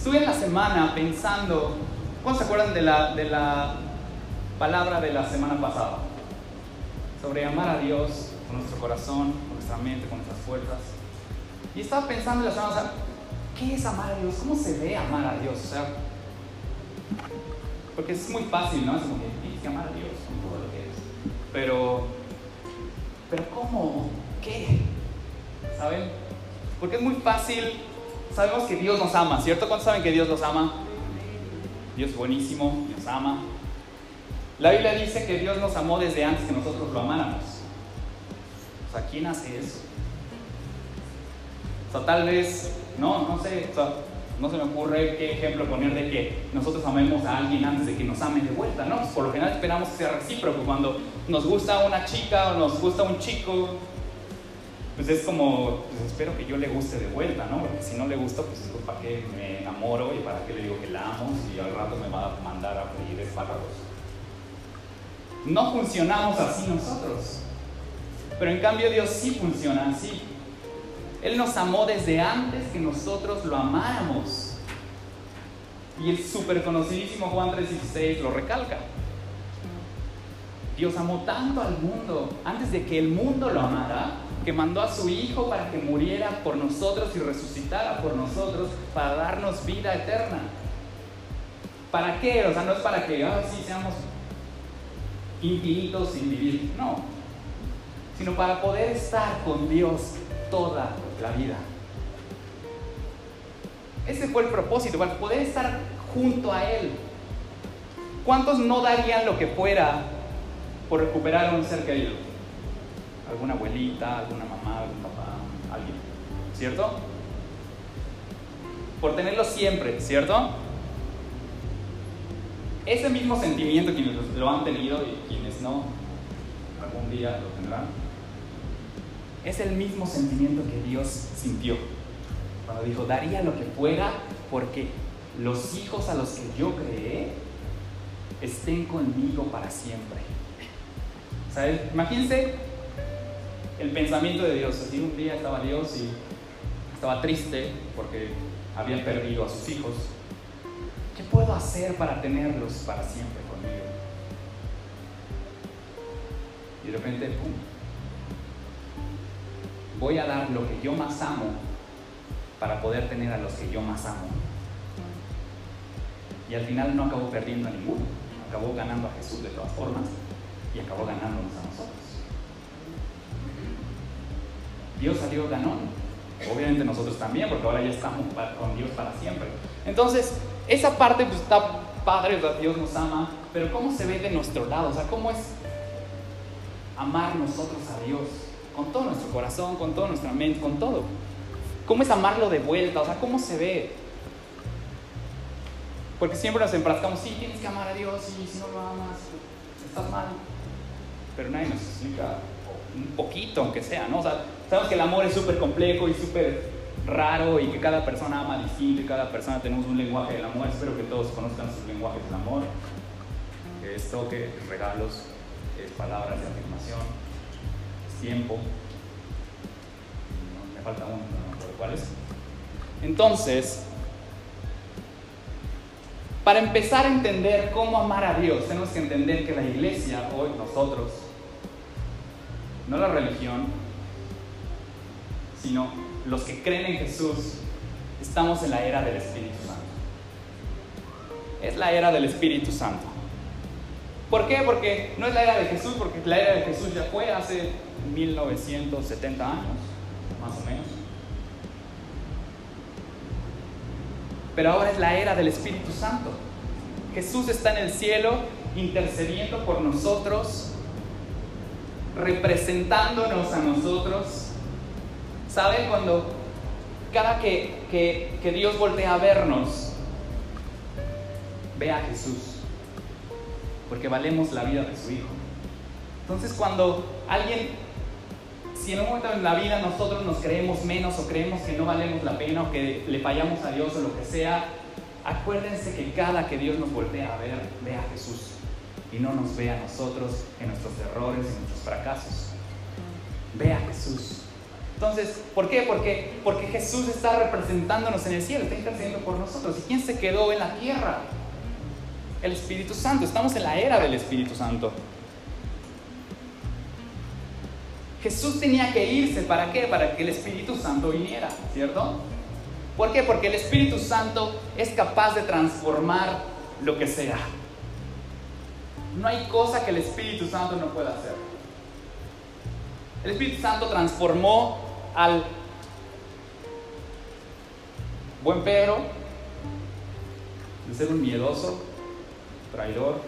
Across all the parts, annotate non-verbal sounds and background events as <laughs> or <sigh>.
Estuve en la semana pensando, ¿cuántos se acuerdan de la, de la palabra de la semana pasada? Sobre amar a Dios con nuestro corazón, con nuestra mente, con nuestras fuerzas. Y estaba pensando en la semana, sea, ¿qué es amar a Dios? ¿Cómo se ve amar a Dios? O sea, porque es muy fácil, ¿no? Es como que que amar a Dios con todo lo que es. Pero, pero ¿cómo? ¿Qué? ¿Saben? Porque es muy fácil, sabemos que Dios nos ama, ¿cierto? ¿Cuántos saben que Dios los ama? Dios es buenísimo, nos ama. La Biblia dice que Dios nos amó desde antes que nosotros lo amáramos. O sea, ¿quién hace eso? O sea, tal vez, no, no sé, o sea, no se me ocurre qué ejemplo poner de que nosotros amemos a alguien antes de que nos amen de vuelta, ¿no? Por lo general esperamos que sea recíproco. Cuando nos gusta una chica o nos gusta un chico, pues es como, pues espero que yo le guste de vuelta, ¿no? Porque si no le gusta, pues es para qué me enamoro y para qué le digo que la amo y al rato me va a mandar a freír espárragos. No funcionamos así nosotros. Pero en cambio Dios sí funciona así. Él nos amó desde antes que nosotros lo amáramos. Y el súper conocidísimo Juan 3:16 lo recalca. Dios amó tanto al mundo antes de que el mundo lo amara, que mandó a su Hijo para que muriera por nosotros y resucitara por nosotros para darnos vida eterna. ¿Para qué? O sea, no es para que así seamos infinitos sin vivir, no, sino para poder estar con Dios toda la vida. Ese fue el propósito, para poder estar junto a Él. ¿Cuántos no darían lo que fuera por recuperar a un ser querido? Alguna abuelita, alguna mamá, algún papá, alguien. ¿Cierto? Por tenerlo siempre, ¿cierto? Ese mismo sentimiento, quienes lo han tenido y quienes no, algún día lo tendrán, es el mismo sentimiento que Dios sintió cuando dijo, daría lo que fuera porque los hijos a los que yo creé estén conmigo para siempre. ¿Sabes? Imagínense el pensamiento de Dios. Así un día estaba Dios y estaba triste porque habían perdido a sus hijos. ¿Qué puedo hacer para tenerlos para siempre conmigo? Y de repente, ¡pum! Voy a dar lo que yo más amo para poder tener a los que yo más amo. Y al final no acabó perdiendo a ninguno, acabó ganando a Jesús de todas formas y acabó ganándonos a nosotros. Dios salió ganón. Obviamente nosotros también, porque ahora ya estamos con Dios para siempre. Entonces, esa parte pues, está padre, Dios nos ama, pero ¿cómo se ve de nuestro lado? O sea, ¿cómo es amar nosotros a Dios? Con todo nuestro corazón, con toda nuestra mente, con todo. ¿Cómo es amarlo de vuelta? O sea, ¿cómo se ve? Porque siempre nos enfrascamos, sí, tienes que amar a Dios y si no lo amas, estás mal. Pero nadie nos explica un poquito, aunque sea, ¿no? O sea, sabemos que el amor es súper complejo y súper raro y que cada persona ama distinto y cada persona tenemos un lenguaje del amor. Espero que todos conozcan sus lenguajes del amor. Es toque, regalos, es palabras de afirmación, es tiempo. Me falta uno, no recuerdo cuál es. Entonces, para empezar a entender cómo amar a Dios, tenemos que entender que la iglesia, hoy nosotros, no la religión, sino los que creen en Jesús, estamos en la era del Espíritu Santo. Es la era del Espíritu Santo. ¿Por qué? Porque no es la era de Jesús, porque la era de Jesús ya fue hace 1970 años, más o menos. Pero ahora es la era del Espíritu Santo. Jesús está en el cielo intercediendo por nosotros, representándonos a nosotros. ¿Saben? Cuando cada que, que, que, Dios voltea a vernos, ve a Jesús, porque valemos la vida de su Hijo. Entonces cuando alguien, si en un momento en la vida nosotros nos creemos menos o creemos que no valemos la pena o que le fallamos a Dios o lo que sea, acuérdense que cada que Dios nos voltea a ver, ve a Jesús y no nos ve a nosotros en nuestros errores y nuestros fracasos. Ve a Jesús. Entonces, ¿por qué? Porque, porque Jesús está representándonos en el cielo, está intercediendo por nosotros. ¿Y quién se quedó en la tierra? El Espíritu Santo. Estamos en la era del Espíritu Santo. Jesús tenía que irse, ¿para qué? Para que el Espíritu Santo viniera, ¿cierto? ¿Por qué? Porque el Espíritu Santo es capaz de transformar lo que sea. No hay cosa que el Espíritu Santo no pueda hacer. El Espíritu Santo transformó al buen Pedro de ser un miedoso, traidor,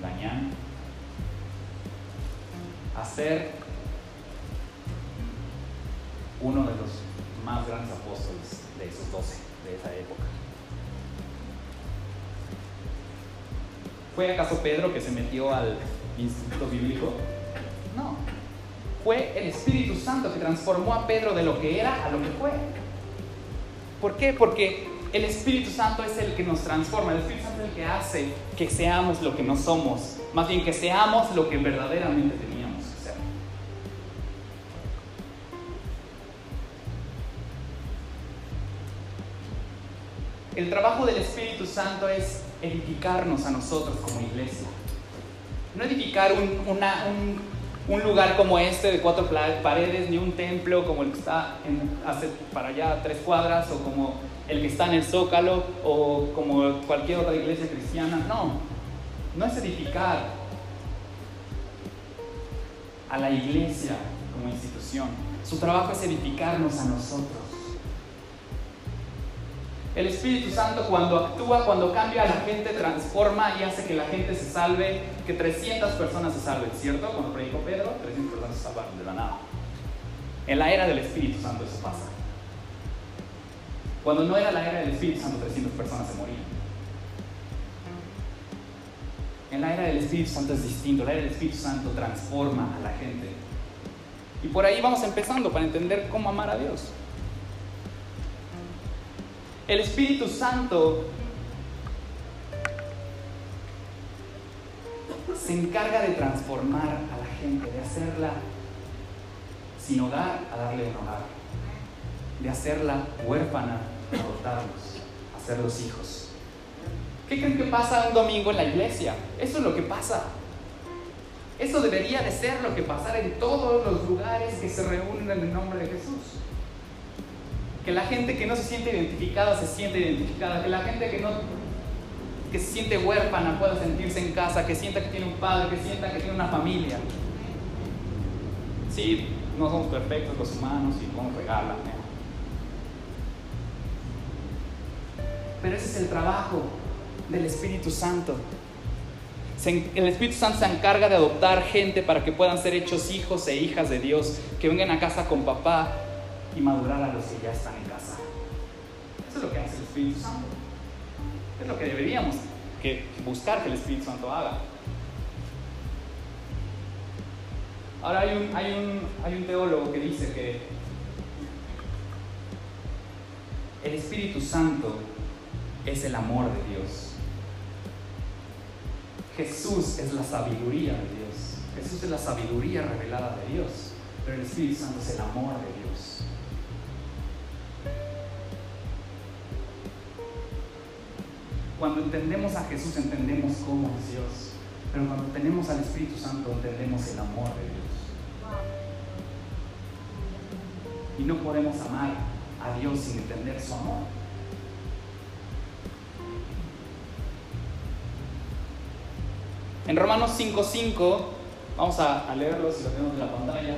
dañán, a ser uno de los más grandes apóstoles de esos doce, de esa época. ¿Fue acaso Pedro que se metió al instituto bíblico? No. Fue el Espíritu Santo que transformó a Pedro de lo que era a lo que fue. ¿Por qué? Porque el Espíritu Santo es el que nos transforma, el Espíritu Santo es el que hace que seamos lo que no somos, más bien que seamos lo que verdaderamente teníamos que ser. El trabajo del Espíritu Santo es edificarnos a nosotros como iglesia. No edificar un, un, lugar como este de cuatro paredes, ni un templo como el que está en, hace para allá tres cuadras, o como el que está en el Zócalo, o como cualquier otra iglesia cristiana. No, no es edificar a la iglesia como institución. Su trabajo es edificarnos a nosotros. El Espíritu Santo cuando actúa, cuando cambia a la gente, transforma y hace que la gente se salve, que 300 personas se salven, ¿cierto? Cuando predicó Pedro, 300 personas se salvaron de la nada. En la era del Espíritu Santo eso pasa. Cuando no era la era del Espíritu Santo, 300 personas se morían. En la era del Espíritu Santo es distinto. La era del Espíritu Santo transforma a la gente. Y por ahí vamos empezando para entender cómo amar a Dios. El Espíritu Santo se encarga de transformar a la gente, de hacerla sin hogar a darle un hogar, de hacerla huérfana, a adoptarlos, a hacerlos hijos. ¿Qué creen que pasa un domingo en la iglesia? Eso es lo que pasa. Eso debería de ser lo que pasara en todos los lugares que se reúnen en el nombre de Jesús que la gente que no se siente identificada se siente identificada, que la gente que no que se siente huérfana pueda sentirse en casa, que sienta que tiene un padre, que sienta que tiene una familia. Sí, no somos perfectos los humanos y podemos regalar. Pero ese es el trabajo del Espíritu Santo. El Espíritu Santo se encarga de adoptar gente para que puedan ser hechos hijos e hijas de Dios, que vengan a casa con papá y madurar a los que ya están en casa. Eso es lo que hace el Espíritu Santo. Es lo que deberíamos que buscar que el Espíritu Santo haga. Ahora hay un, hay un, hay un teólogo que dice que el Espíritu Santo es el amor de Dios. Jesús es la sabiduría de Dios. Jesús es la sabiduría revelada de Dios. Pero el Espíritu Santo es el amor de Dios. Cuando entendemos a Jesús entendemos cómo es Dios. Pero cuando tenemos al Espíritu Santo entendemos el amor de Dios. Y no podemos amar a Dios sin entender su amor. En Romanos 5.5, vamos a, leerlo si lo tenemos en la pantalla.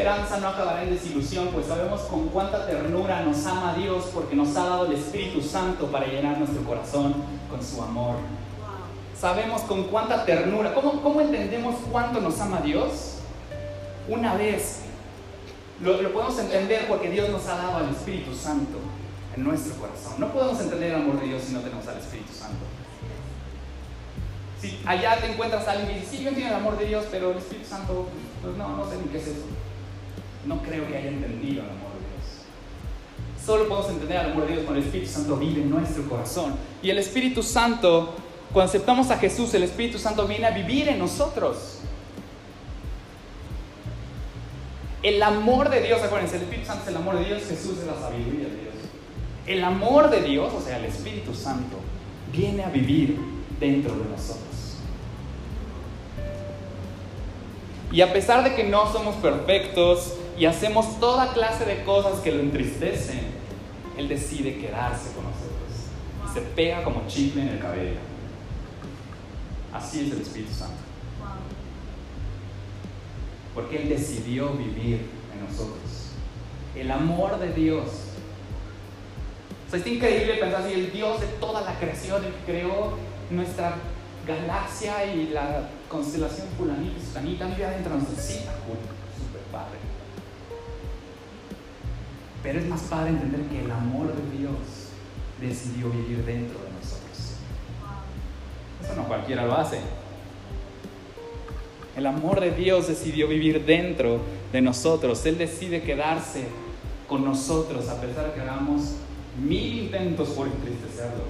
Esperanza no acabará en desilusión, pues sabemos con cuánta ternura nos ama Dios porque nos ha dado el Espíritu Santo para llenar nuestro corazón con su amor. Sabemos con cuánta ternura. ¿Cómo, ¿Cómo, entendemos cuánto nos ama Dios? Una vez. Lo, lo podemos entender porque Dios nos ha dado al Espíritu Santo en nuestro corazón. No podemos entender el amor de Dios si no tenemos al Espíritu Santo. Si allá te encuentras a alguien que dice, sí, yo entiendo el amor de Dios, pero el Espíritu Santo, pues no, no sé ni qué es eso. No creo que haya entendido el amor de Dios. Solo podemos entender el amor de Dios cuando el Espíritu Santo vive en nuestro corazón. Y el Espíritu Santo, cuando aceptamos a Jesús, el Espíritu Santo viene a vivir en nosotros. El amor de Dios, acuérdense, el Espíritu Santo es el amor de Dios, Jesús es la sabiduría de Dios. El amor de Dios, o sea, el Espíritu Santo, viene a vivir dentro de nosotros. Y a pesar de que no somos perfectos y hacemos toda clase de cosas que lo entristecen, Él decide quedarse con nosotros. Y se pega como chicle en el cabello. Así es el Espíritu Santo. Porque Él decidió vivir en nosotros. El amor de Dios. O sea, es increíble pensar si el Dios de toda la creación, el que creó nuestra galaxia y la constelación fulanita y sutanita vive adentro de nosotros. Sí, súper Pero es más padre entender que el amor de Dios decidió vivir dentro de nosotros. Eso no cualquiera lo hace. El amor de Dios decidió vivir dentro de nosotros. Él decide quedarse con nosotros a pesar de que hagamos mil intentos por entristecerlo.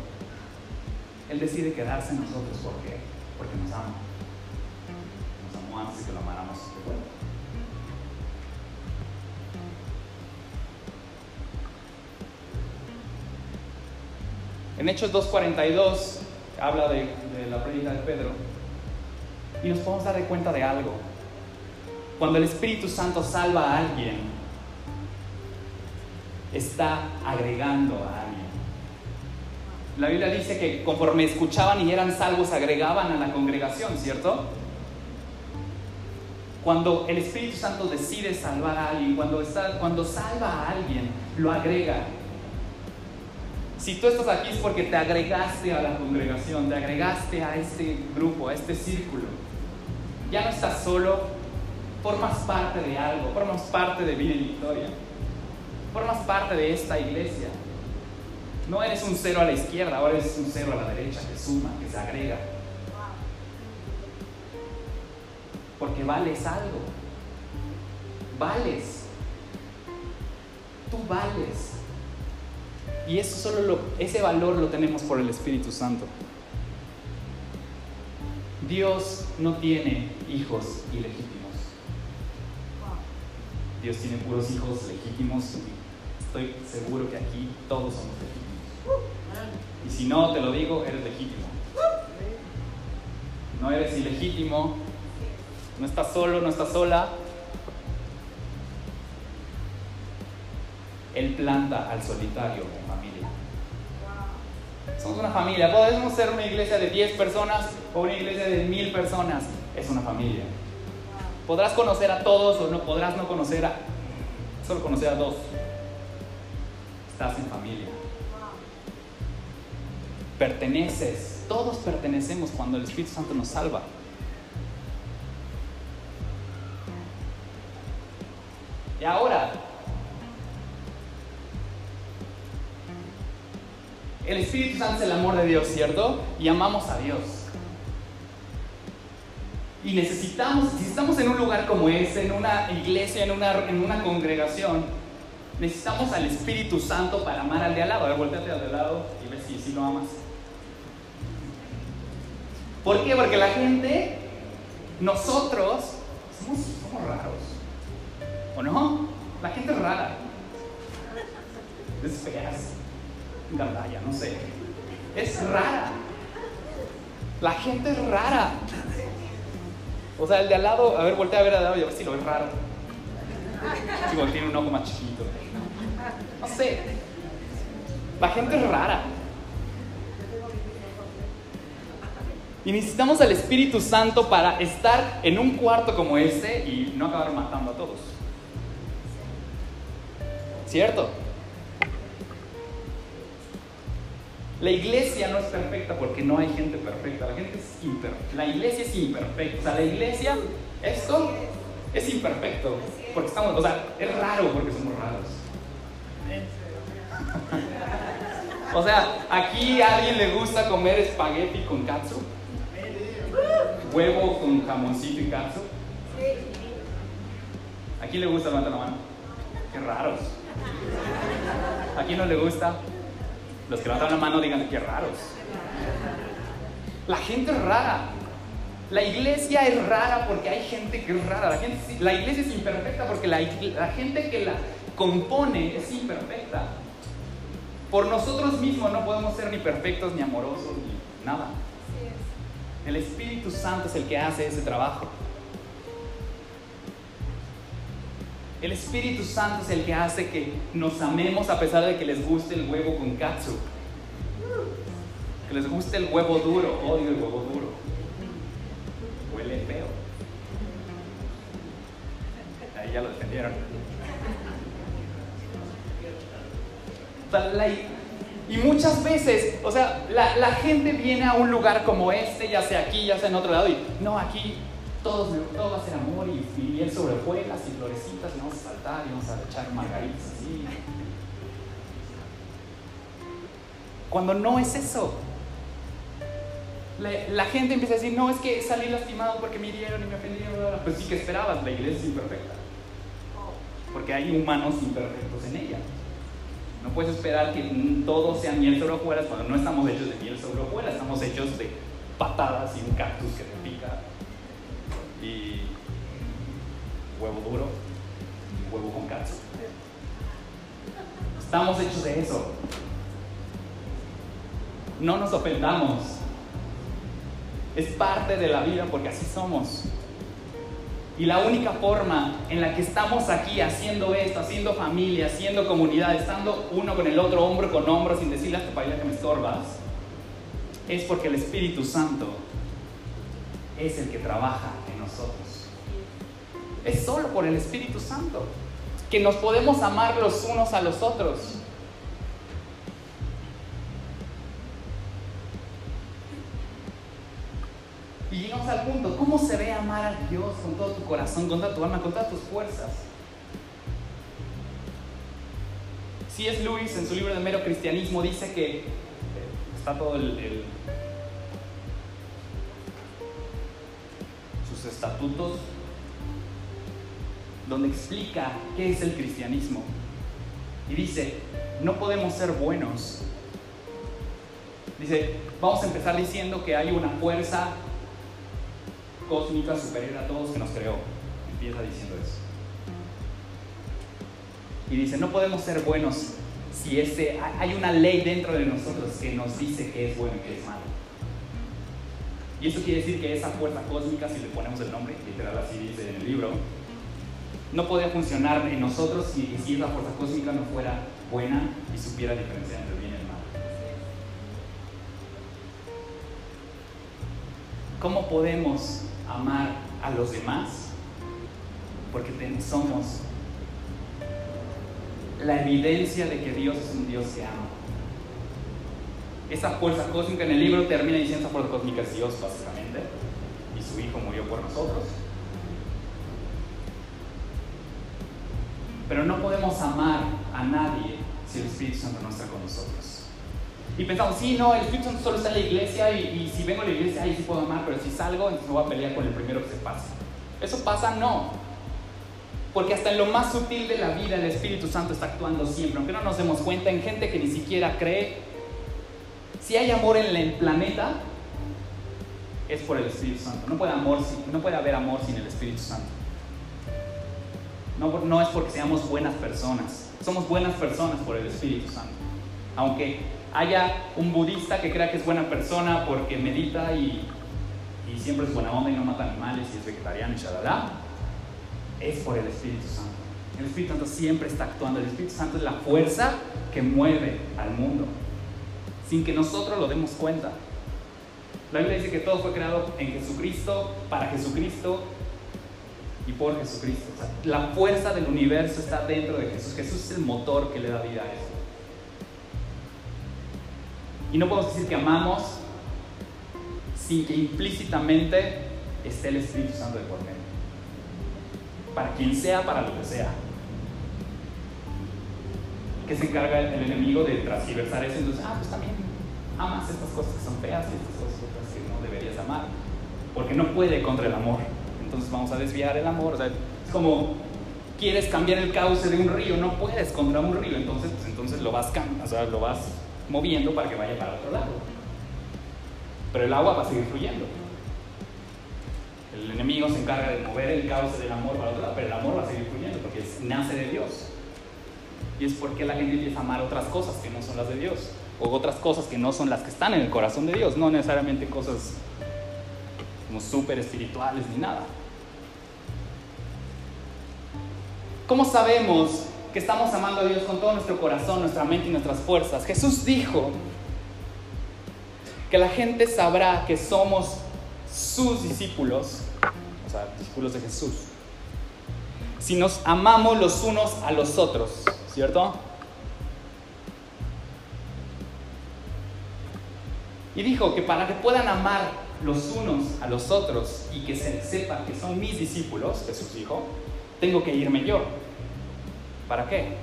Él decide quedarse en nosotros. ¿Por qué? Porque nos ama. Nos amó antes de que lo amáramos En Hechos 2.42 habla de, de la prédica de Pedro y nos podemos dar cuenta de algo. Cuando el Espíritu Santo salva a alguien, está agregando a alguien. La Biblia dice que conforme escuchaban y eran salvos, agregaban a la congregación, ¿cierto? Cuando el Espíritu Santo decide salvar a alguien, cuando salva a alguien, lo agrega. Si tú estás aquí es porque te agregaste a la congregación, te agregaste a este grupo, a este círculo. Ya no estás solo, formas parte de algo, formas parte de vida y victoria, formas parte de esta iglesia. No eres un cero a la izquierda, ahora eres un cero a la derecha que suma, que se agrega. Porque vales algo. Vales. Tú vales. Y eso solo lo, ese valor lo tenemos por el Espíritu Santo. Dios no tiene hijos ilegítimos. Dios tiene puros hijos legítimos. Estoy seguro que aquí todos somos legítimos. Y si no, te lo digo, eres legítimo. No eres ilegítimo. No estás solo, no estás sola. Él planta al solitario en familia. Somos una familia. Podemos ser una iglesia de 10 personas o una iglesia de 1000 personas. Es una familia. Podrás conocer a todos o no podrás no conocer a solo conocer a dos. Estás en familia. Perteneces. Todos pertenecemos cuando el Espíritu Santo nos salva. Y ahora, el Espíritu Santo es el amor de Dios, ¿cierto? Y amamos a Dios. Y necesitamos, si estamos en un lugar como ese, en una iglesia, en una, en una congregación, necesitamos al Espíritu Santo para amar al de al lado. A ver, al de al lado y ve si, si lo amas. ¿Por qué? Porque la gente, nosotros, somos, raros. ¿O no? La gente es rara. Es es gandalla, no sé. Es rara. La gente es rara. O sea, el de al lado, a ver, voltea a ver al lado y a ver si lo ves raro. Digo, tiene un ojo más chiquito. No sé. La gente es rara. Y necesitamos al Espíritu Santo para estar en un cuarto como este y no acabar matando a todos. ¿Cierto? La iglesia no es perfecta porque no hay gente perfecta. La gente es imperfecta. La iglesia es imperfecta. O sea, la iglesia, esto es imperfecto. Porque estamos, o sea, es raro porque somos raros. <laughs> O sea, aquí a alguien le gusta comer espagueti con katsu. huevo con jamoncito y katsu? ¿A quién le gusta? Levanta la mano. Qué raros. ¿A quién no le gusta? Los que levantan la mano digan qué raros. La gente es rara. La iglesia es rara porque hay gente que es rara. La, gente, la iglesia es imperfecta porque la, la gente que la compone es imperfecta. Por nosotros mismos no podemos ser ni perfectos, ni amorosos, ni nada. El Espíritu Santo es el que hace ese trabajo. El Espíritu Santo es el que hace que nos amemos a pesar de que les guste el huevo con katsu. Que les guste el huevo duro. Odio el huevo duro. Huele feo. Ahí ya lo defendieron. Y muchas veces, o sea, la, la, gente viene a un lugar como este, ya sea aquí, ya sea en otro lado, y no, aquí todos, todo va a ser amor y, miel sobre hojuelas y florecitas, y vamos a saltar y vamos a echar margaritas así. Cuando no es eso. La, gente empieza a decir, no, es que salí lastimado porque me hirieron y me ofendieron. Pues sí que esperabas, la iglesia es imperfecta. Porque hay humanos imperfectos en ella. No puedes esperar que todo sea miel sobre hojuelas cuando no estamos hechos de miel sobre hojuelas, estamos hechos de patadas y un cactus que te y huevo duro y huevo con cactus. Estamos hechos de eso. No nos ofendamos. Es parte de la vida porque así somos. Y la única forma en la que estamos aquí haciendo esto, haciendo familia, haciendo comunidad, estando uno con el otro, hombro con hombro, sin decirle a tu que me estorbas, es porque el Espíritu Santo es el que trabaja Es solo por el Espíritu Santo que nos podemos amar los unos a los otros. Y llegamos al punto, ¿cómo se ve amar a Dios con todo tu corazón, con toda tu alma, con todas tus fuerzas? Si es Luis en su libro de mero cristianismo dice que eh, está todo el, sus estatutos donde explica qué es el cristianismo. Y dice, no podemos ser buenos. Dice, vamos a empezar diciendo que hay una fuerza cósmica superior a todos que nos creó. Empieza diciendo eso. Y dice, no podemos ser buenos si ese, hay una ley dentro de nosotros que nos dice que es bueno y que es malo. Y eso quiere decir que esa fuerza cósmica, si le ponemos el nombre, literal así dice en el libro, no podía funcionar en nosotros si, si esa fuerza cósmica no fuera buena y supiera diferenciar entre el bien y el mal. ¿Cómo podemos amar a los demás, porque somos la evidencia de que Dios es un Dios que ama. Esa fuerza cósmica en el libro termina diciendo esa fuerza cósmica es Dios, básicamente, y su Hijo murió por nosotros. Pero no podemos amar a nadie si el Espíritu Santo no está con nosotros. Y pensamos, sí, no, el Espíritu Santo solo está en la iglesia y, si vengo a la iglesia, ahí sí puedo amar, pero si salgo, entonces me voy a pelear con el primero que se pase. ¿Eso pasa? No. Porque hasta en lo más sutil de la vida el Espíritu Santo está actuando siempre, aunque no nos demos cuenta, en gente que ni siquiera cree. Si hay amor en el planeta, es por el Espíritu Santo. No puede, haber amor sin el Espíritu Santo. No, no es porque seamos buenas personas. Somos buenas personas por el Espíritu Santo. Aunque haya un budista que crea que es buena persona porque medita y, y siempre es buena onda y no mata animales y es vegetariano y shalala, es por el Espíritu Santo. El Espíritu Santo siempre está actuando. El Espíritu Santo es la fuerza que mueve al mundo, sin que nosotros lo demos cuenta. La Biblia dice que todo fue creado en Jesucristo, para Jesucristo y por Jesucristo. la fuerza del universo está dentro de Jesús. Jesús es el motor que le da vida a eso. Y no podemos decir que amamos sin que implícitamente esté el Espíritu Santo de por medio. Para quien sea, para lo que sea. Que se encarga el, enemigo de transversar eso. Entonces, ah, pues también amas estas cosas que son feas y estas cosas que no deberías amar. porque no puede contra el amor. Entonces vamos a desviar el amor. O sea, es como quieres cambiar el cauce de un río, no puedes contra un río, entonces, pues, entonces lo, vas, o sea, lo vas moviendo para que vaya para otro lado. Pero el agua va a seguir fluyendo. El enemigo se encarga de mover el cauce del amor para otro lado, pero el amor va a seguir fluyendo porque nace de Dios. Y es porque la gente empieza a amar otras cosas que no son las de Dios, o otras cosas que no son las que están en el corazón de Dios, no necesariamente cosas como súper espirituales ni nada. ¿Cómo sabemos que estamos amando a Dios con todo nuestro corazón, nuestra mente y nuestras fuerzas? Jesús dijo que la gente sabrá que somos sus discípulos, o sea, discípulos de Jesús, si nos amamos los unos a los otros, ¿cierto? Y dijo que para que puedan amar los unos a los otros y que se sepa que son mis discípulos, Jesús dijo, tengo que irme yo. ¿Para qué?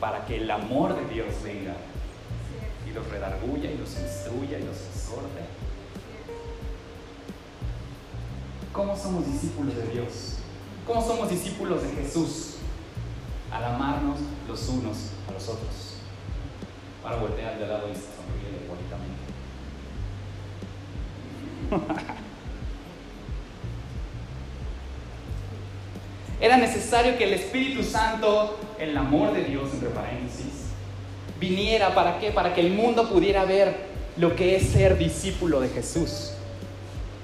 Para que el amor de Dios venga y los redarguya y los instruya y los exhorte. ¿Cómo somos discípulos de Dios? ¿Cómo somos discípulos de Jesús? Al amarnos los unos a los otros. Para voltear de lado y sonreír bonitamente. <laughs> Era necesario que el Espíritu Santo, el amor de Dios, entre paréntesis, viniera para qué? Para que el mundo pudiera ver lo que es ser discípulo de Jesús.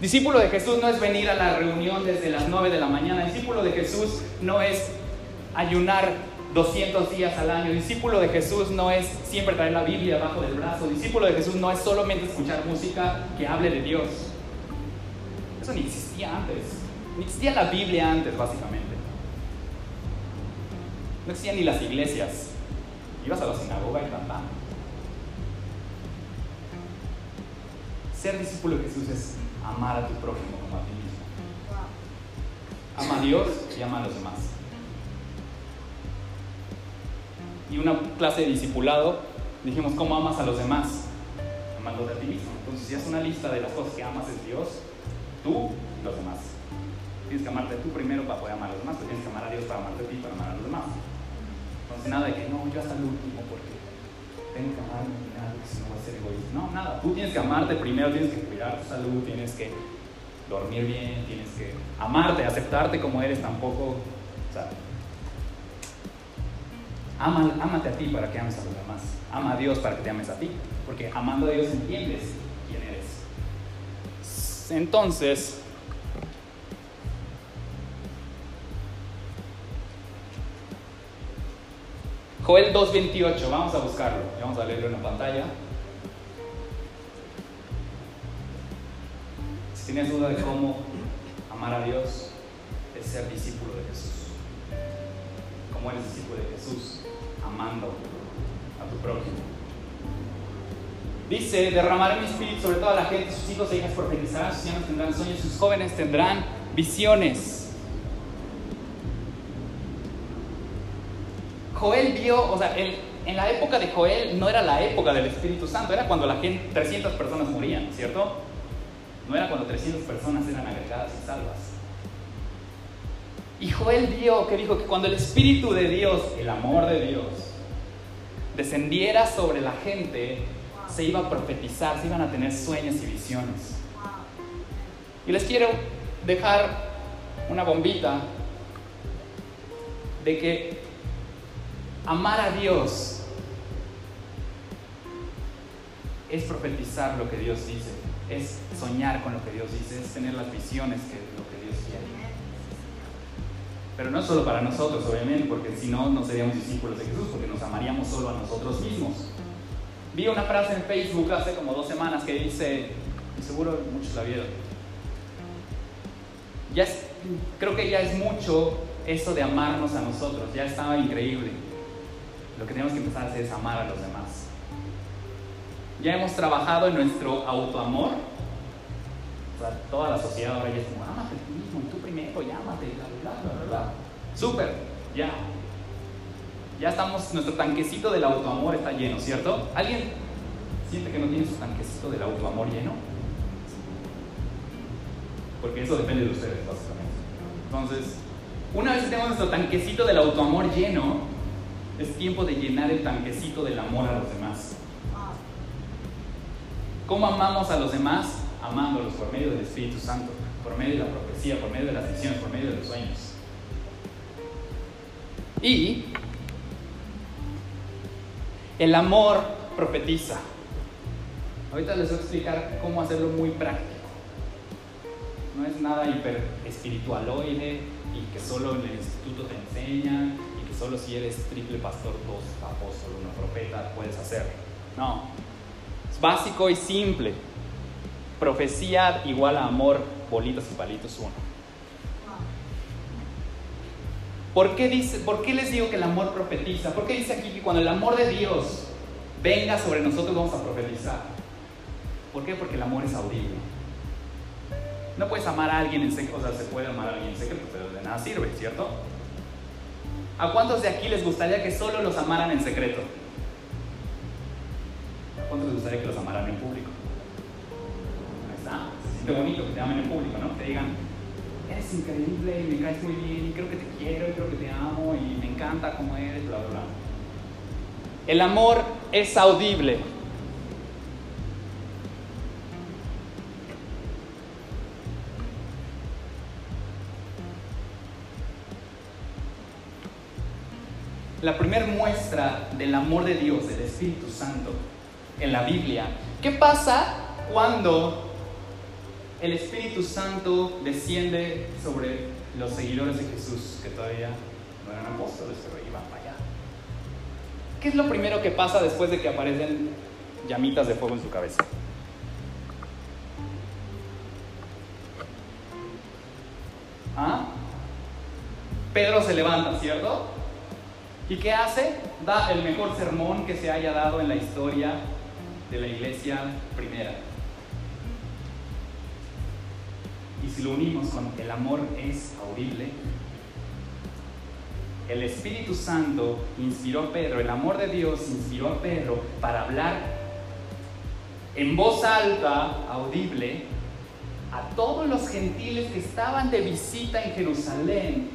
Discípulo de Jesús no es venir a la reunión desde las 9 de la mañana. Discípulo de Jesús no es ayunar 200 días al año. Discípulo de Jesús no es siempre traer la Biblia abajo del brazo. Discípulo de Jesús no es solamente escuchar música que hable de Dios. Eso ni existía antes. Ni existía la Biblia antes, básicamente. No existían ni las iglesias. Ibas a la sinagoga y tal. Ser discípulo de Jesús es amar a tu prójimo como a ti mismo. Ama a Dios y ama a los demás. Y una clase de discipulado, dijimos, ¿cómo amas a los demás? Amándote a ti mismo. Entonces, si es una lista de las cosas que amas es Dios, tú y los demás. Tienes que amarte tú primero para poder amar a los demás, pero tienes que amar a Dios para amarte a ti para amar a los demás. Entonces, nada de que no, yo hasta el último porque tengo que amarme y nada, porque si no voy a ser egoísta. No, nada, tú tienes que amarte primero, tienes que cuidar tu salud, tienes que dormir bien, tienes que amarte, aceptarte como eres tampoco. O sea, ama, a ti para que ames a los demás. Ama a Dios para que te ames a ti. Porque amando a Dios entiendes quién eres. Entonces, Joel 2.28, vamos a buscarlo, vamos a leerlo en la pantalla. Si tienes duda de cómo amar a Dios, es ser discípulo de Jesús. ¿Cómo eres discípulo de Jesús? Amando a tu prójimo. Dice, derramaré mi espíritu sobre toda la gente, sus hijos e hijas profetizarán, sus niños tendrán sueños, sus jóvenes tendrán visiones. Joel vio, o sea, en la época de Joel no era la época del Espíritu Santo, era cuando la gente, 300 personas morían, ¿cierto? No era cuando 300 personas eran agregadas y salvas. Y Joel vio que dijo que cuando el Espíritu de Dios, el amor de Dios, descendiera sobre la gente, se iba a profetizar, se iban a tener sueños y visiones. Y les quiero dejar una bombita de que Amar a Dios es profetizar lo que Dios dice, es soñar con lo que Dios dice, es tener las visiones que Pero no solo para nosotros, obviamente, porque si no, no seríamos discípulos de Jesús, porque nos amaríamos solo a nosotros mismos. Vi una frase en Facebook hace como dos semanas que dice, y seguro muchos la vieron, ya creo que ya es mucho eso de amarnos a nosotros, ya estaba increíble lo que tenemos que empezar a hacer es amar a los demás. Ya hemos trabajado en nuestro autoamor. O sea, toda la sociedad ahora ya es como, amate tú mismo y tú primero, bla, bla. Súper, ya. Ya estamos, nuestro tanquecito del autoamor está lleno, ¿cierto? ¿Alguien siente que no tiene su tanquecito del autoamor lleno? porque eso depende de ustedes, básicamente. Entonces, una vez que tenemos nuestro tanquecito del autoamor lleno, es tiempo de llenar el tanquecito del amor a los demás. ¿Cómo amamos a los demás? Amándolos por medio del Espíritu Santo, por medio de la por medio de las visiones, por medio de los sueños. Y el amor profetiza. Ahorita les voy a explicar cómo hacerlo muy práctico. No es nada hiper espiritualoide y que solo en el instituto te enseñan y que solo si eres triple pastor, dos apóstol, una profeta puedes hacerlo. No. Es básico y simple. Profecía igual a amor, bolitas y palitos uno. ¿Por qué, dice, ¿Por qué les digo que el amor profetiza? ¿Por qué dice aquí que cuando el amor de Dios venga sobre nosotros vamos a profetizar? ¿Por qué? Porque el amor es audible. No puedes amar a alguien en secreto, o sea, se puede amar a alguien en secreto, pero de nada sirve, ¿cierto? ¿A cuántos de aquí les gustaría que solo los amaran en secreto? ¿A cuántos les gustaría que los amaran en público? Siente bonito que te amen en público, ¿no? Te digan, eres increíble y me caes muy bien y creo que te quiero y creo que te amo y me encanta como eres, bla, bla, bla. El amor es audible. La primera muestra del amor de Dios, del Espíritu Santo, en la Biblia. ¿Qué pasa cuando el Espíritu Santo desciende sobre los seguidores de Jesús, que todavía no eran apóstoles, pero iban para allá. ¿Qué es lo primero que pasa después de que aparecen llamitas de fuego en su cabeza? ¿Ah? Pedro se levanta, ¿cierto? ¿Y qué hace? Da el mejor sermón que se haya dado en la historia de la iglesia primera. Y si lo unimos con el amor es audible, el Espíritu Santo inspiró a Pedro, el amor de Dios inspiró a Pedro para hablar en voz alta, audible, a todos los gentiles que estaban de visita en Jerusalén,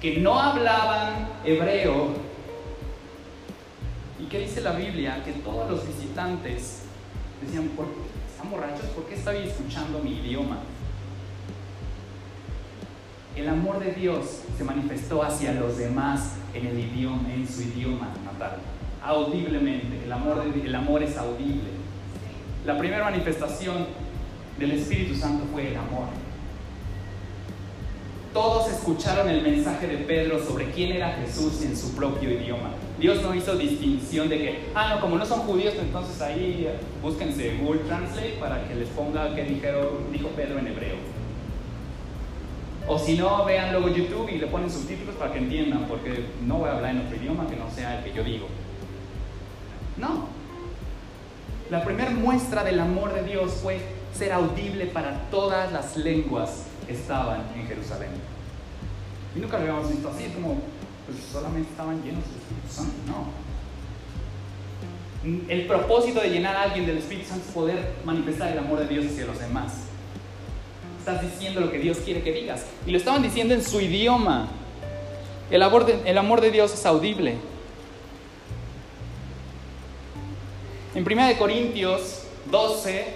que no hablaban hebreo. ¿Y qué dice la Biblia? Que todos los visitantes decían, ¿por qué están borrachos? ¿Por qué estoy escuchando mi idioma? El amor de Dios se manifestó hacia los demás en el idioma, en su idioma natal, audiblemente. El amor, el amor es audible. La primera manifestación del Espíritu Santo fue el amor. Todos escucharon el mensaje de Pedro sobre quién era Jesús en su propio idioma. Dios no hizo distinción de que, ah, no, como no son judíos, entonces ahí búsquense Google Translate para que les ponga qué dijo Pedro en hebreo. O si no, vean luego YouTube y le ponen subtítulos para que entiendan, porque no voy a hablar en otro idioma que no sea el que yo digo. No. La primera muestra del amor de Dios fue ser audible para todas las lenguas que estaban en Jerusalén. Y nunca lo habíamos visto así, como, pues solamente estaban llenos del Espíritu Santo. No. El propósito de llenar a alguien del Espíritu Santo es poder manifestar el amor de Dios hacia los demás estás diciendo lo que Dios quiere que digas. Y lo estaban diciendo en su idioma. El amor de, amor de Dios es audible. En 1 Corintios 12,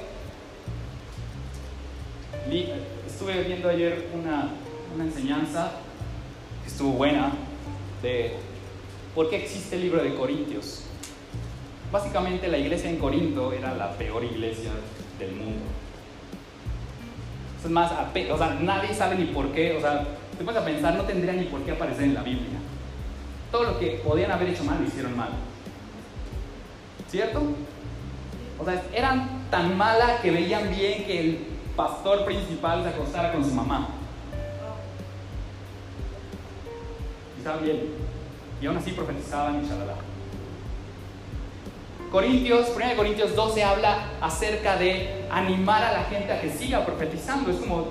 estuve viendo ayer una, una enseñanza que estuvo buena de por qué existe el libro de Corintios. Básicamente la iglesia en Corinto era la peor iglesia del mundo. Es más, nadie sabe ni por qué, o sea, te pones a pensar, no tendría ni por qué aparecer en la Biblia. Todo lo que podían haber hecho mal lo hicieron mal. ¿Cierto? O sea, eran tan malas que veían bien que el pastor principal se acostara con su mamá. Estaban bien. Y aún así profetizaban y shalala. Corintios, 1 Corintios 12 habla acerca de animar a la gente a que siga profetizando. Es como,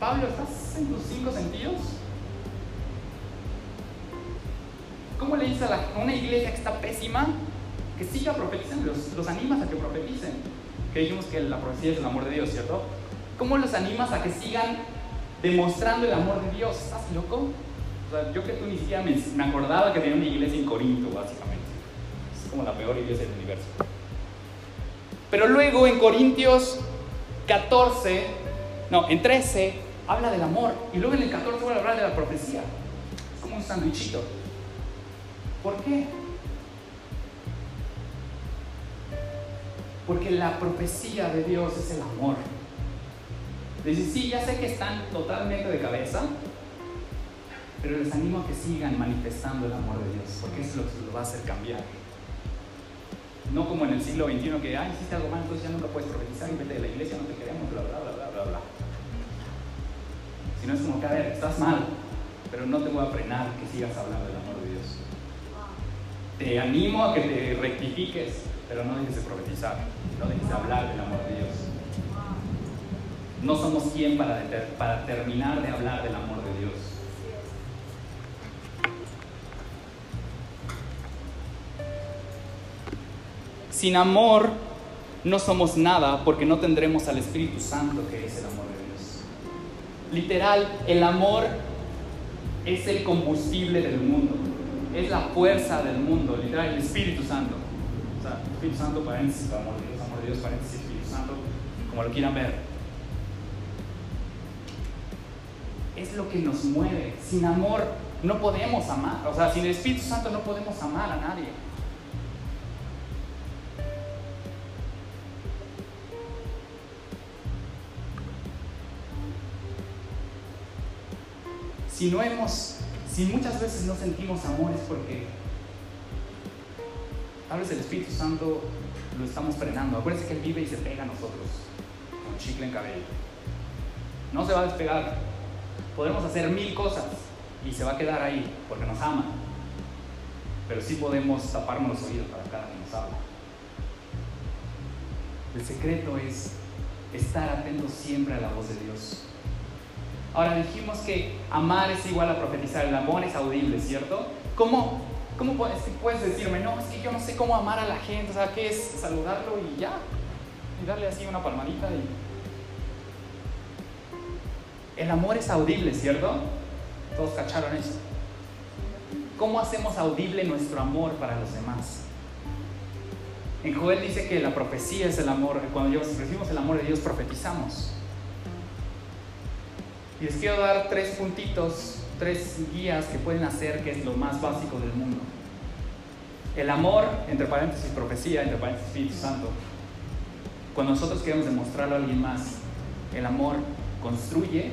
Pablo, ¿estás en tus cinco sentidos? ¿Cómo le dices a, una iglesia que está pésima que siga profetizando? Los, los animas a que profeticen. Que dijimos que la profecía es el amor de Dios, ¿cierto? ¿Cómo los animas a que sigan demostrando el amor de Dios? ¿Estás loco? Yo que tú ni siquiera me, me acordaba que tenía una iglesia en Corinto, básicamente. Es como la peor iglesia del universo. Pero luego en Corintios 14, no, en 13, habla del amor. Y luego en el 14 vuelve a hablar de la profecía. Es como un sandwichito. ¿Por qué? Porque la profecía de Dios es el amor. Dice, sí, ya sé que están totalmente de cabeza, pero les animo a que sigan manifestando el amor de Dios, porque es lo que los va a hacer cambiar. No como en el siglo XXI que, ay, hiciste algo mal, entonces ya nunca puedes profetizar y vete de la iglesia, no te queremos, bla, bla, bla, bla, bla, bla. Sino es como que, a ver, estás mal, pero no te voy a frenar que sigas hablando del amor de Dios. Te animo a que te rectifiques, pero no dejes de profetizar, no dejes de hablar del amor de Dios. No somos quien para terminar de hablar del amor de Dios. Sin amor no somos nada porque no tendremos al Espíritu Santo que es el amor de Dios. Literal, el amor es el combustible del mundo, es la fuerza del mundo, literal, el Espíritu Santo. O sea, Espíritu Santo, paréntesis, amor de Dios, amor de Dios, paréntesis, Espíritu Santo, como lo quieran ver. Es lo que nos mueve. Sin amor no podemos amar. O sea, sin el Espíritu Santo no podemos amar a nadie. Si no hemos, si muchas veces no sentimos amor es porque tal vez el Espíritu Santo lo estamos frenando. Acuérdense que Él vive y se pega a nosotros, con chicle en cabello. No se va a despegar. Podemos hacer mil cosas y se va a quedar ahí porque nos ama. Pero sí podemos taparnos los oídos para cada que nos habla. El secreto es estar atentos siempre a la voz de Dios. Ahora dijimos que amar es igual a profetizar, el amor es audible, ¿cierto? ¿Cómo, cómo puedes, decirme, no, es que yo no sé cómo amar a la gente, o sea, ¿qué es saludarlo y ya? Y darle así una palmadita. El amor es audible, ¿cierto? Todos cacharon eso. ¿Cómo hacemos audible nuestro amor para los demás? En Joel dice que la profecía es el amor, cuando recibimos el amor de Dios profetizamos. Y les quiero dar tres puntitos, tres guías que pueden hacer que es lo más básico del mundo. El amor, entre paréntesis profecía, entre paréntesis Espíritu Santo. Cuando nosotros queremos demostrarlo a alguien más, el amor construye,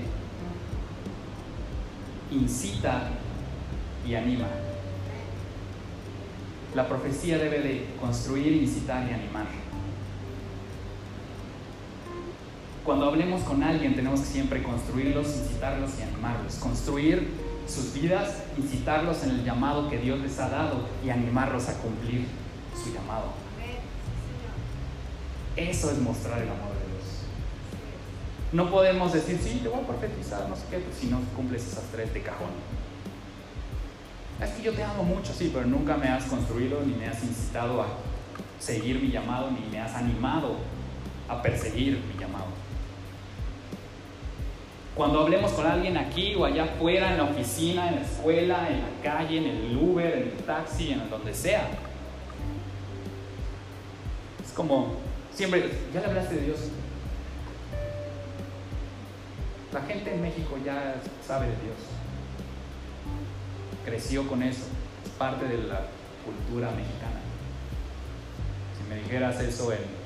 incita y anima. La profecía debe de construir, incitar y animar. Cuando hablemos con alguien tenemos que siempre construirlos, incitarlos y animarlos. Construir sus vidas, incitarlos en el llamado que Dios les ha dado y animarlos a cumplir su llamado. Eso es mostrar el amor de Dios. No podemos decir, sí, te voy a profetizar, no sé qué, pues si no cumples esas tres de cajón. Es que yo te amo mucho, sí, pero nunca me has construido ni me has incitado a seguir mi llamado, ni me has animado a perseguir mi llamado. Cuando hablemos con alguien aquí o allá afuera, en la oficina, en la escuela, en la calle, en el Uber, en el taxi, en donde sea. Es como, siempre, ya le hablaste de Dios. La gente en México ya sabe de Dios. Creció con eso. Es parte de la cultura mexicana. Si me dijeras eso en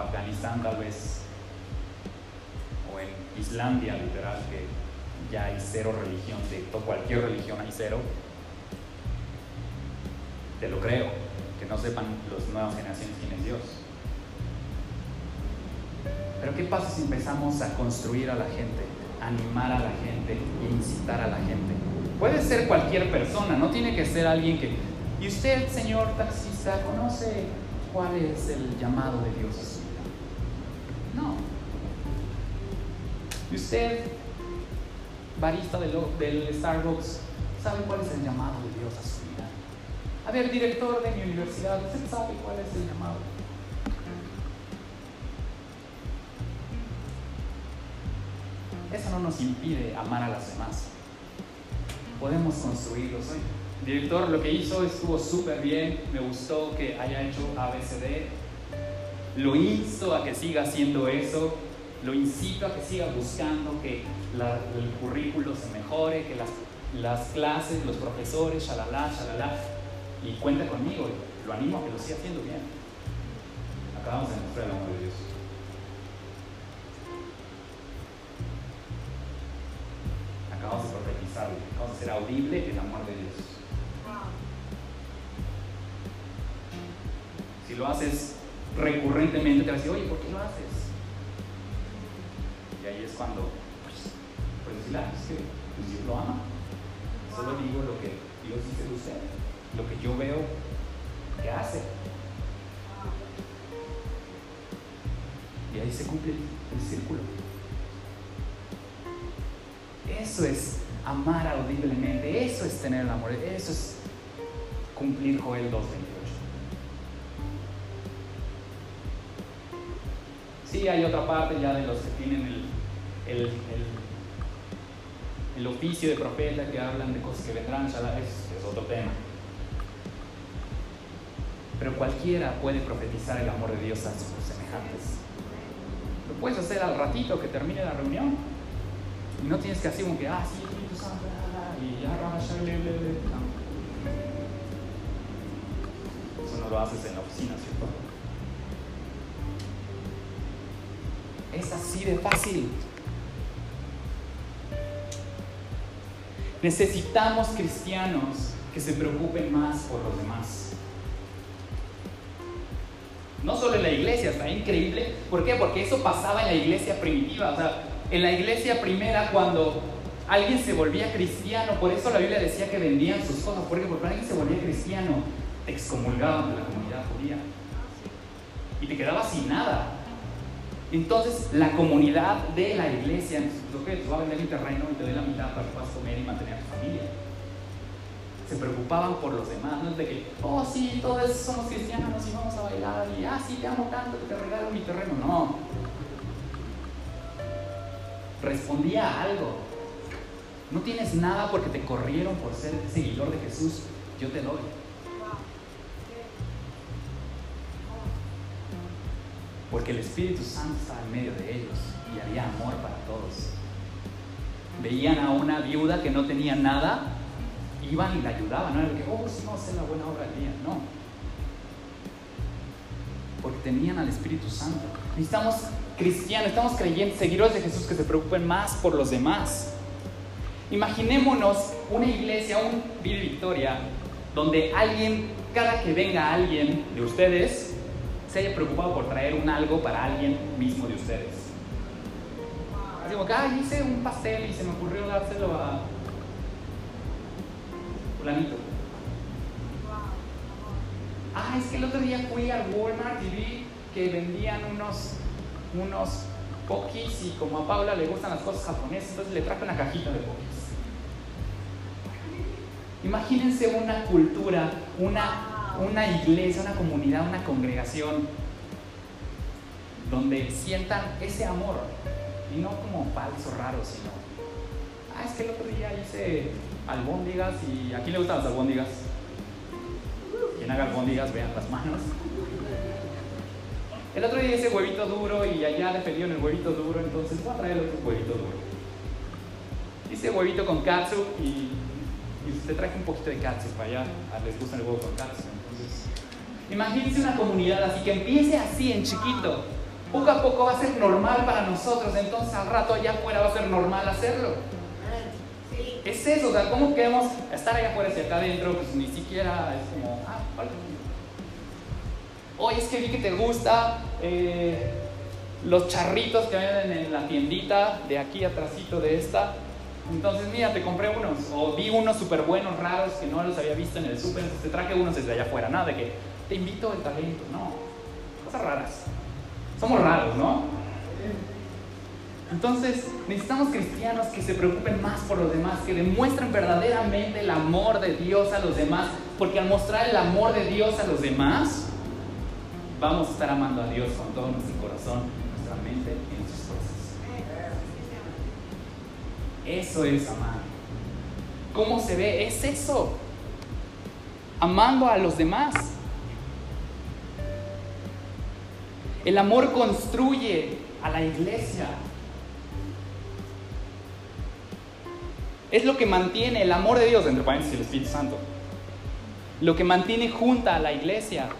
Afganistán tal vez, o en Islandia literal, que ya hay cero religión, de cualquier religión hay cero, te lo creo, que no sepan las nuevas generaciones quién es Dios. Pero ¿qué pasa si empezamos a construir a la gente, animar a la gente e incitar a la gente? Puede ser cualquier persona, no tiene que ser alguien que... ¿Y usted, señor taxista, conoce cuál es el llamado de Dios? No. Y usted, barista del, del Starbucks, sabe cuál es el llamado de Dios a su vida. A ver, director de mi universidad, usted sabe cuál es el llamado. Eso no nos impide amar a las demás. Podemos construirlos hoy. Director, lo que hizo estuvo súper bien, me gustó que haya hecho ABCD, lo insto a que siga haciendo eso, lo incito a que siga buscando que el currículo se mejore, que las, las clases, los profesores, shalala, shalala, y cuenta conmigo, lo animo a que lo siga haciendo bien. Acabamos de mostrar el amor de Dios. Acabamos de profetizarlo, acabamos de ser audible el amor de Dios. Si lo haces recurrentemente, te vas a decir, oye, ¿por qué lo haces? Y ahí es cuando, pues, pues ah, es que Dios lo ama. Solo digo lo que Dios dice lo que yo veo que hace. Y ahí se cumple el círculo. Eso es amar audiblemente, eso es tener el amor, eso es cumplir Joel 2.28. Sí, hay otra parte ya de los que tienen el, el, oficio de profeta, que hablan de cosas que vendrán, es, es otro tema. Pero cualquiera puede profetizar el amor de Dios a sus semejantes. Lo puedes hacer al ratito que termine la reunión. Y no tienes que hacer como que, ah, sí, Espíritu Santo, y ya, Eso no lo haces en la oficina, ¿cierto? Es así de fácil. Necesitamos cristianos que se preocupen más por los demás. No solo en la iglesia, está increíble. ¿Por qué? Porque eso pasaba en la iglesia primitiva. O sea, en la iglesia primera, cuando alguien se volvía cristiano, por eso la Biblia decía que vendían sus cosas. Porque cuando alguien se volvía cristiano, te excomulgaban de la comunidad judía. Y te quedabas sin nada. Entonces, la comunidad de la iglesia, lo que tú vas a vender mi terreno y te doy la mitad para que puedas comer y mantener a tu familia se preocupaban por los demás, no es de que, oh sí, todos somos cristianos y vamos a bailar y, ah sí, te amo tanto que te regalo mi terreno. No. Respondía a algo. No tienes nada porque te corrieron por ser seguidor de Jesús. Yo te doy. Porque el Espíritu Santo estaba en medio de ellos y había amor para todos. Veían a una viuda que no tenía nada iban y la ayudaban, no era que, oh, sí, vamos a la buena obra del día, no. Porque tenían al Espíritu Santo. Necesitamos cristianos, estamos creyentes, seguidores de Jesús que se preocupen más por los demás. Imaginémonos una iglesia, un Vida Victoria, donde alguien, cada que venga alguien de ustedes, se haya preocupado por traer un algo para alguien mismo de ustedes. Así como que, ah, hice un pastel y se me ocurrió dárselo a fulanito. Ah, es que el otro día fui al Walmart y vi que vendían unos, unos pokis y como a Paula le gustan las cosas japonesas, entonces le traje una cajita de pokis. Imagínense una cultura, una, una iglesia, una comunidad, una congregación donde sientan ese amor y no como falso, raro, sino, ah, es que el otro día hice albóndigas y aquí le gustan las albóndigas. Quien haga albóndigas, vean las manos. El otro día hice huevito duro y allá le en el huevito duro, entonces voy a traer otro huevito duro. Hice huevito con katsu y, y traje un poquito de katsu para allá. Les gusta el huevo con katsu. Imagínense una comunidad así que empiece así en chiquito. Poco a poco va a ser normal para nosotros, entonces al rato allá afuera va a ser normal hacerlo. Es eso, o sea, ¿cómo queremos estar allá afuera y acá adentro? Pues ni siquiera es como, ah, vale. Oye, es que vi que te gusta eh, los charritos que venden en la tiendita de aquí atrásito de esta. Entonces, mira, te compré unos. O vi unos súper buenos, raros, que no los había visto en el súper. Te traje unos desde allá afuera. Nada de que te invito el talento. No. Cosas raras. Somos raros, ¿no? Entonces necesitamos cristianos que se preocupen más por los demás, que demuestren verdaderamente el amor de Dios a los demás, porque al mostrar el amor de Dios a los demás, vamos a estar amando a Dios con todo nuestro corazón, Eso es amar. ¿Cómo se ve? Es eso. Amando a los demás. El amor construye a la iglesia. Es lo que mantiene el amor de Dios, entre paréntesis, el Espíritu Santo. Lo que mantiene junta a la iglesia.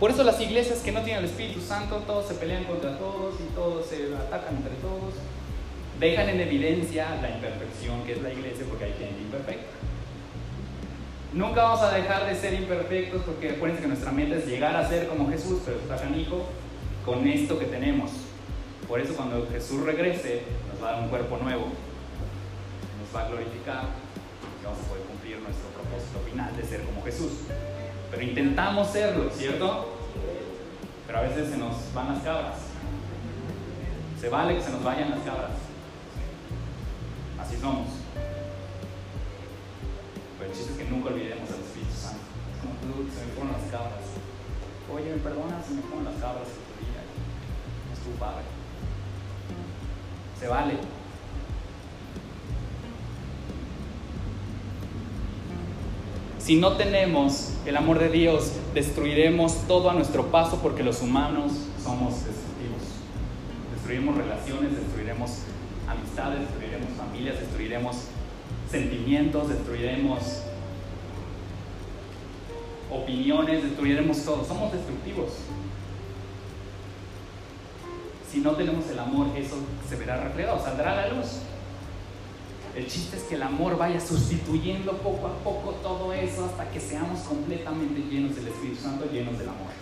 Por eso las iglesias que no tienen el Espíritu Santo, todos se pelean contra todos y todos se atacan entre todos. Dejan en evidencia la imperfección que es la iglesia porque hay gente imperfecta. Nunca vamos a dejar de ser imperfectos porque acuérdense que nuestra meta es llegar a ser como Jesús, pero está canijo con esto que tenemos. Por eso cuando Jesús regrese nos va a dar un cuerpo nuevo, nos va a glorificar y vamos a poder cumplir nuestro propósito final de ser como Jesús. Pero intentamos serlo, ¿cierto? Pero a veces se nos van las cabras. Se vale que se nos vayan las cabras. Así somos. Pero el chiste es que nunca olvidemos al Espíritu Santo. Como tú, se me ponen las cabras. Oye, me perdonas, se me ponen las cabras en tu día. Es tu padre. Se vale. Si no tenemos el amor de Dios, destruiremos todo a nuestro paso porque los humanos somos destructivos. Destruiremos relaciones, destruiremos destruiremos familias, destruiremos sentimientos, destruiremos opiniones, destruiremos todo. Somos destructivos. Si no tenemos el amor, eso se verá reflejado, saldrá a la luz. El chiste es que el amor vaya sustituyendo poco a poco todo eso hasta que seamos completamente llenos del Espíritu Santo, llenos del amor.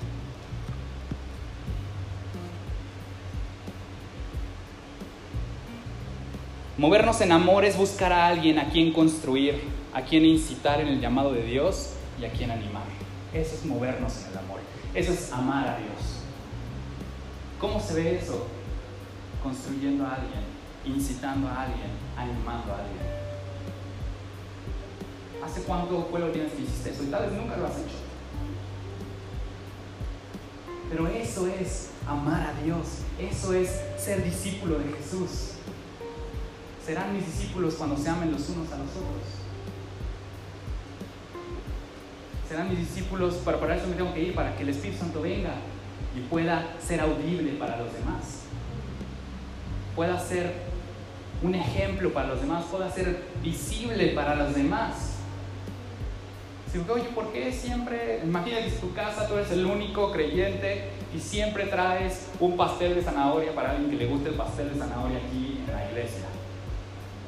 Movernos en amor es buscar a alguien a quien construir, a quien incitar en el llamado de Dios y a quien animar. Eso es movernos en el amor. Eso es amar a Dios. ¿Cómo se ve eso? Construyendo a alguien, incitando a alguien, animando a alguien. ¿Hace cuánto última vez que hiciste eso? Y tal vez nunca lo has hecho. Pero eso es amar a Dios. Eso es ser discípulo de Jesús. Serán mis discípulos cuando se amen los unos a los otros. Serán mis discípulos, para, para eso me tengo que ir, para que el Espíritu Santo venga y pueda ser audible para los demás. Pueda ser un ejemplo para los demás, pueda ser visible para los demás. Oye, ¿por qué siempre, imagínate en tu casa, tú eres el único creyente y siempre traes un pastel de zanahoria para alguien que le guste el pastel de zanahoria aquí en la iglesia?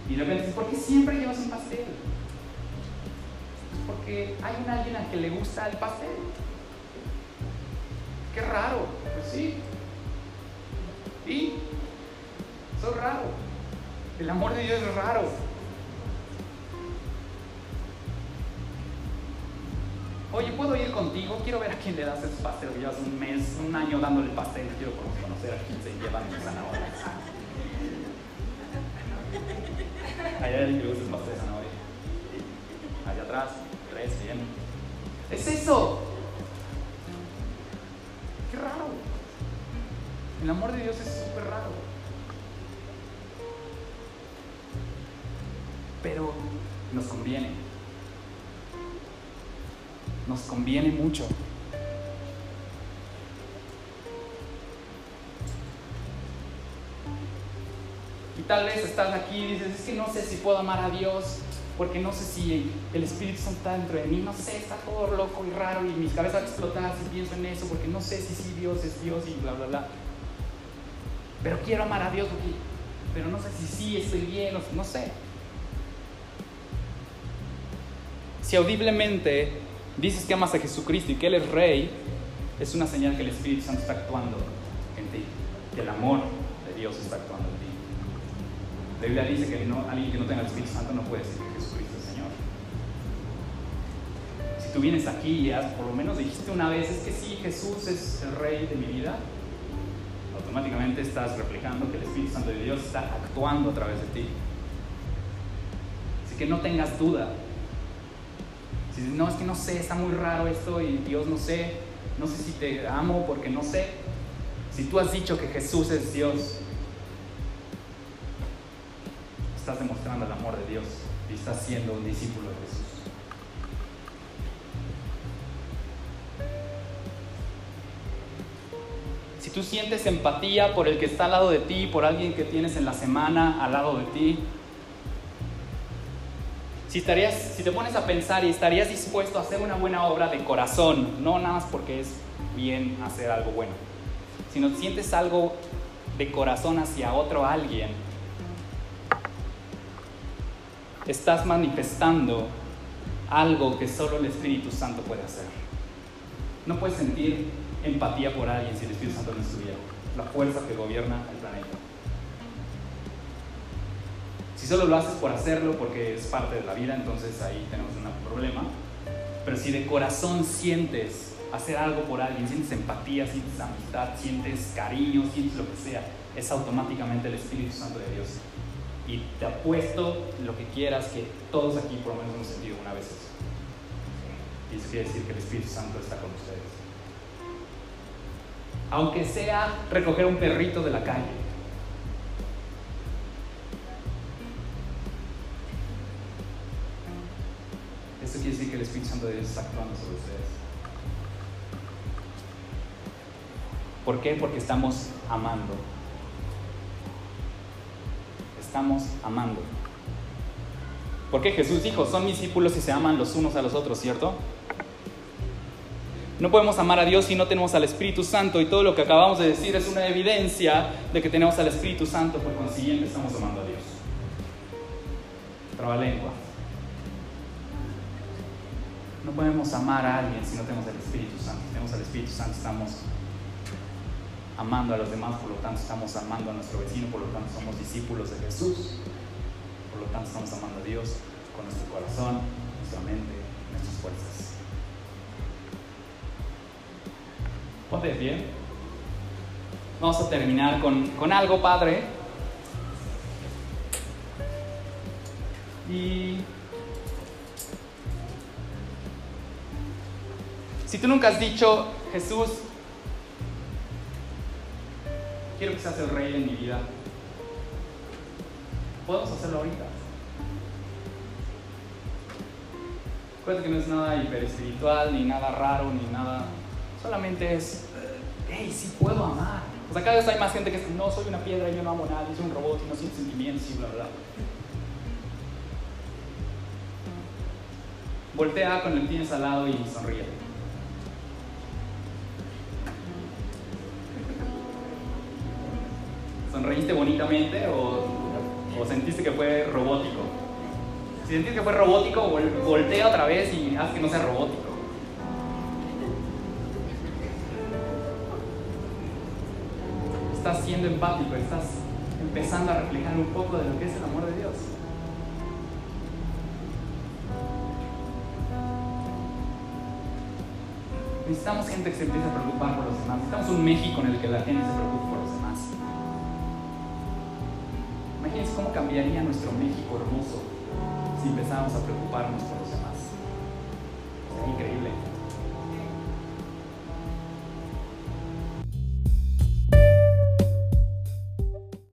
Y de repente ¿por qué siempre llevas un pastel? Porque hay un alguien a que le gusta el pastel. Qué raro, pues sí. Y eso es raro. El amor de Dios es raro. Oye, ¿puedo ir contigo? Quiero ver a quién le das ese pastel. Llevas un mes, un año dándole pastel. Quiero conocer a quién se lleva mis zanahorias. Allá hay alguien que le gusta el de zanahoria. Allá atrás, tres, bien. Es eso. Qué raro. El amor de Dios es súper raro. Pero nos conviene. Nos conviene mucho. Y tal vez estás aquí y dices, es que no sé si puedo amar a Dios, porque no sé si el Espíritu Santo está dentro de mí, no sé, está todo loco y raro y mi cabeza va a explotar si pienso en eso, porque no sé si sí Dios es Dios y bla, bla, bla. Pero quiero amar a Dios, porque, pero no sé si sí estoy bien, no sé. Si audiblemente dices que amas a Jesucristo y que Él es Rey, es una señal que el Espíritu Santo está actuando en ti, que el amor de Dios está actuando. La Biblia dice que no, alguien que no tenga el Espíritu Santo no puede decir que Jesucristo es Señor. Si tú vienes aquí y ya por lo menos dijiste una vez, es que sí, Jesús es el Rey de mi vida, automáticamente estás reflejando que el Espíritu Santo de Dios está actuando a través de ti. Así que no tengas duda. Si dices, no, es que no sé, está muy raro esto y Dios no sé, no sé si te amo porque no sé. Si tú has dicho que Jesús es Dios, estás demostrando el amor de Dios y estás siendo un discípulo de Jesús. Si tú sientes empatía por el que está al lado de ti, por alguien que tienes en la semana al lado de ti, si, estarías, si te pones a pensar y estarías dispuesto a hacer una buena obra de corazón, no nada más porque es bien hacer algo bueno, sino sientes algo de corazón hacia otro alguien, estás manifestando algo que solo el Espíritu Santo puede hacer. No puedes sentir empatía por alguien si el Espíritu Santo no estuviera, la fuerza que gobierna el planeta. Si solo lo haces por hacerlo porque es parte de la vida, entonces ahí tenemos un problema. Pero si de corazón sientes hacer algo por alguien, sientes empatía, sientes amistad, sientes cariño, sientes lo que sea, es automáticamente el Espíritu Santo de Dios. Y te apuesto lo que quieras que todos aquí por lo menos hemos sentido una vez eso. Y eso quiere decir que el Espíritu Santo está con ustedes. Aunque sea recoger un perrito de la calle. Eso quiere decir que el Espíritu Santo de Dios está actuando sobre ustedes. ¿Por qué? Porque estamos amando. Estamos amando. Porque Jesús dijo, son discípulos y se aman los unos a los otros, ¿cierto? No podemos amar a Dios si no tenemos al Espíritu Santo y todo lo que acabamos de decir es una evidencia de que tenemos al Espíritu Santo, por consiguiente estamos amando a Dios. lengua. No podemos amar a alguien si no tenemos al Espíritu Santo. Si tenemos al Espíritu Santo estamos amando a los demás, por lo tanto estamos amando a nuestro vecino, por lo tanto somos discípulos de Jesús, por lo tanto estamos amando a Dios con nuestro corazón, nuestra mente, nuestras fuerzas. Ponte bien. Vamos a terminar con, con algo, Padre. Y si tú nunca has dicho, Jesús, quiero que seas el rey de mi vida. Podemos hacerlo ahorita. Acuérdate que no es nada hiperespiritual, ni nada raro, ni nada. Solamente es, hey, sí puedo amar. O sea, cada vez hay más gente que dice, no, soy una piedra yo no amo a nadie, soy un robot y no siento sentimientos y bla, bla. Voltea con el tienes al lado y sonríe. ¿Sonreíste bonitamente o, sentiste que fue robótico? Si sentiste que fue robótico, voltea otra vez y haz que no sea robótico. Estás siendo empático, estás empezando a reflejar un poco de lo que es el amor de Dios. Necesitamos gente que se empiece a preocupar por los demás. Necesitamos un México en el que la gente se preocupe por es cómo cambiaría nuestro México hermoso si empezáramos a preocuparnos por los demás.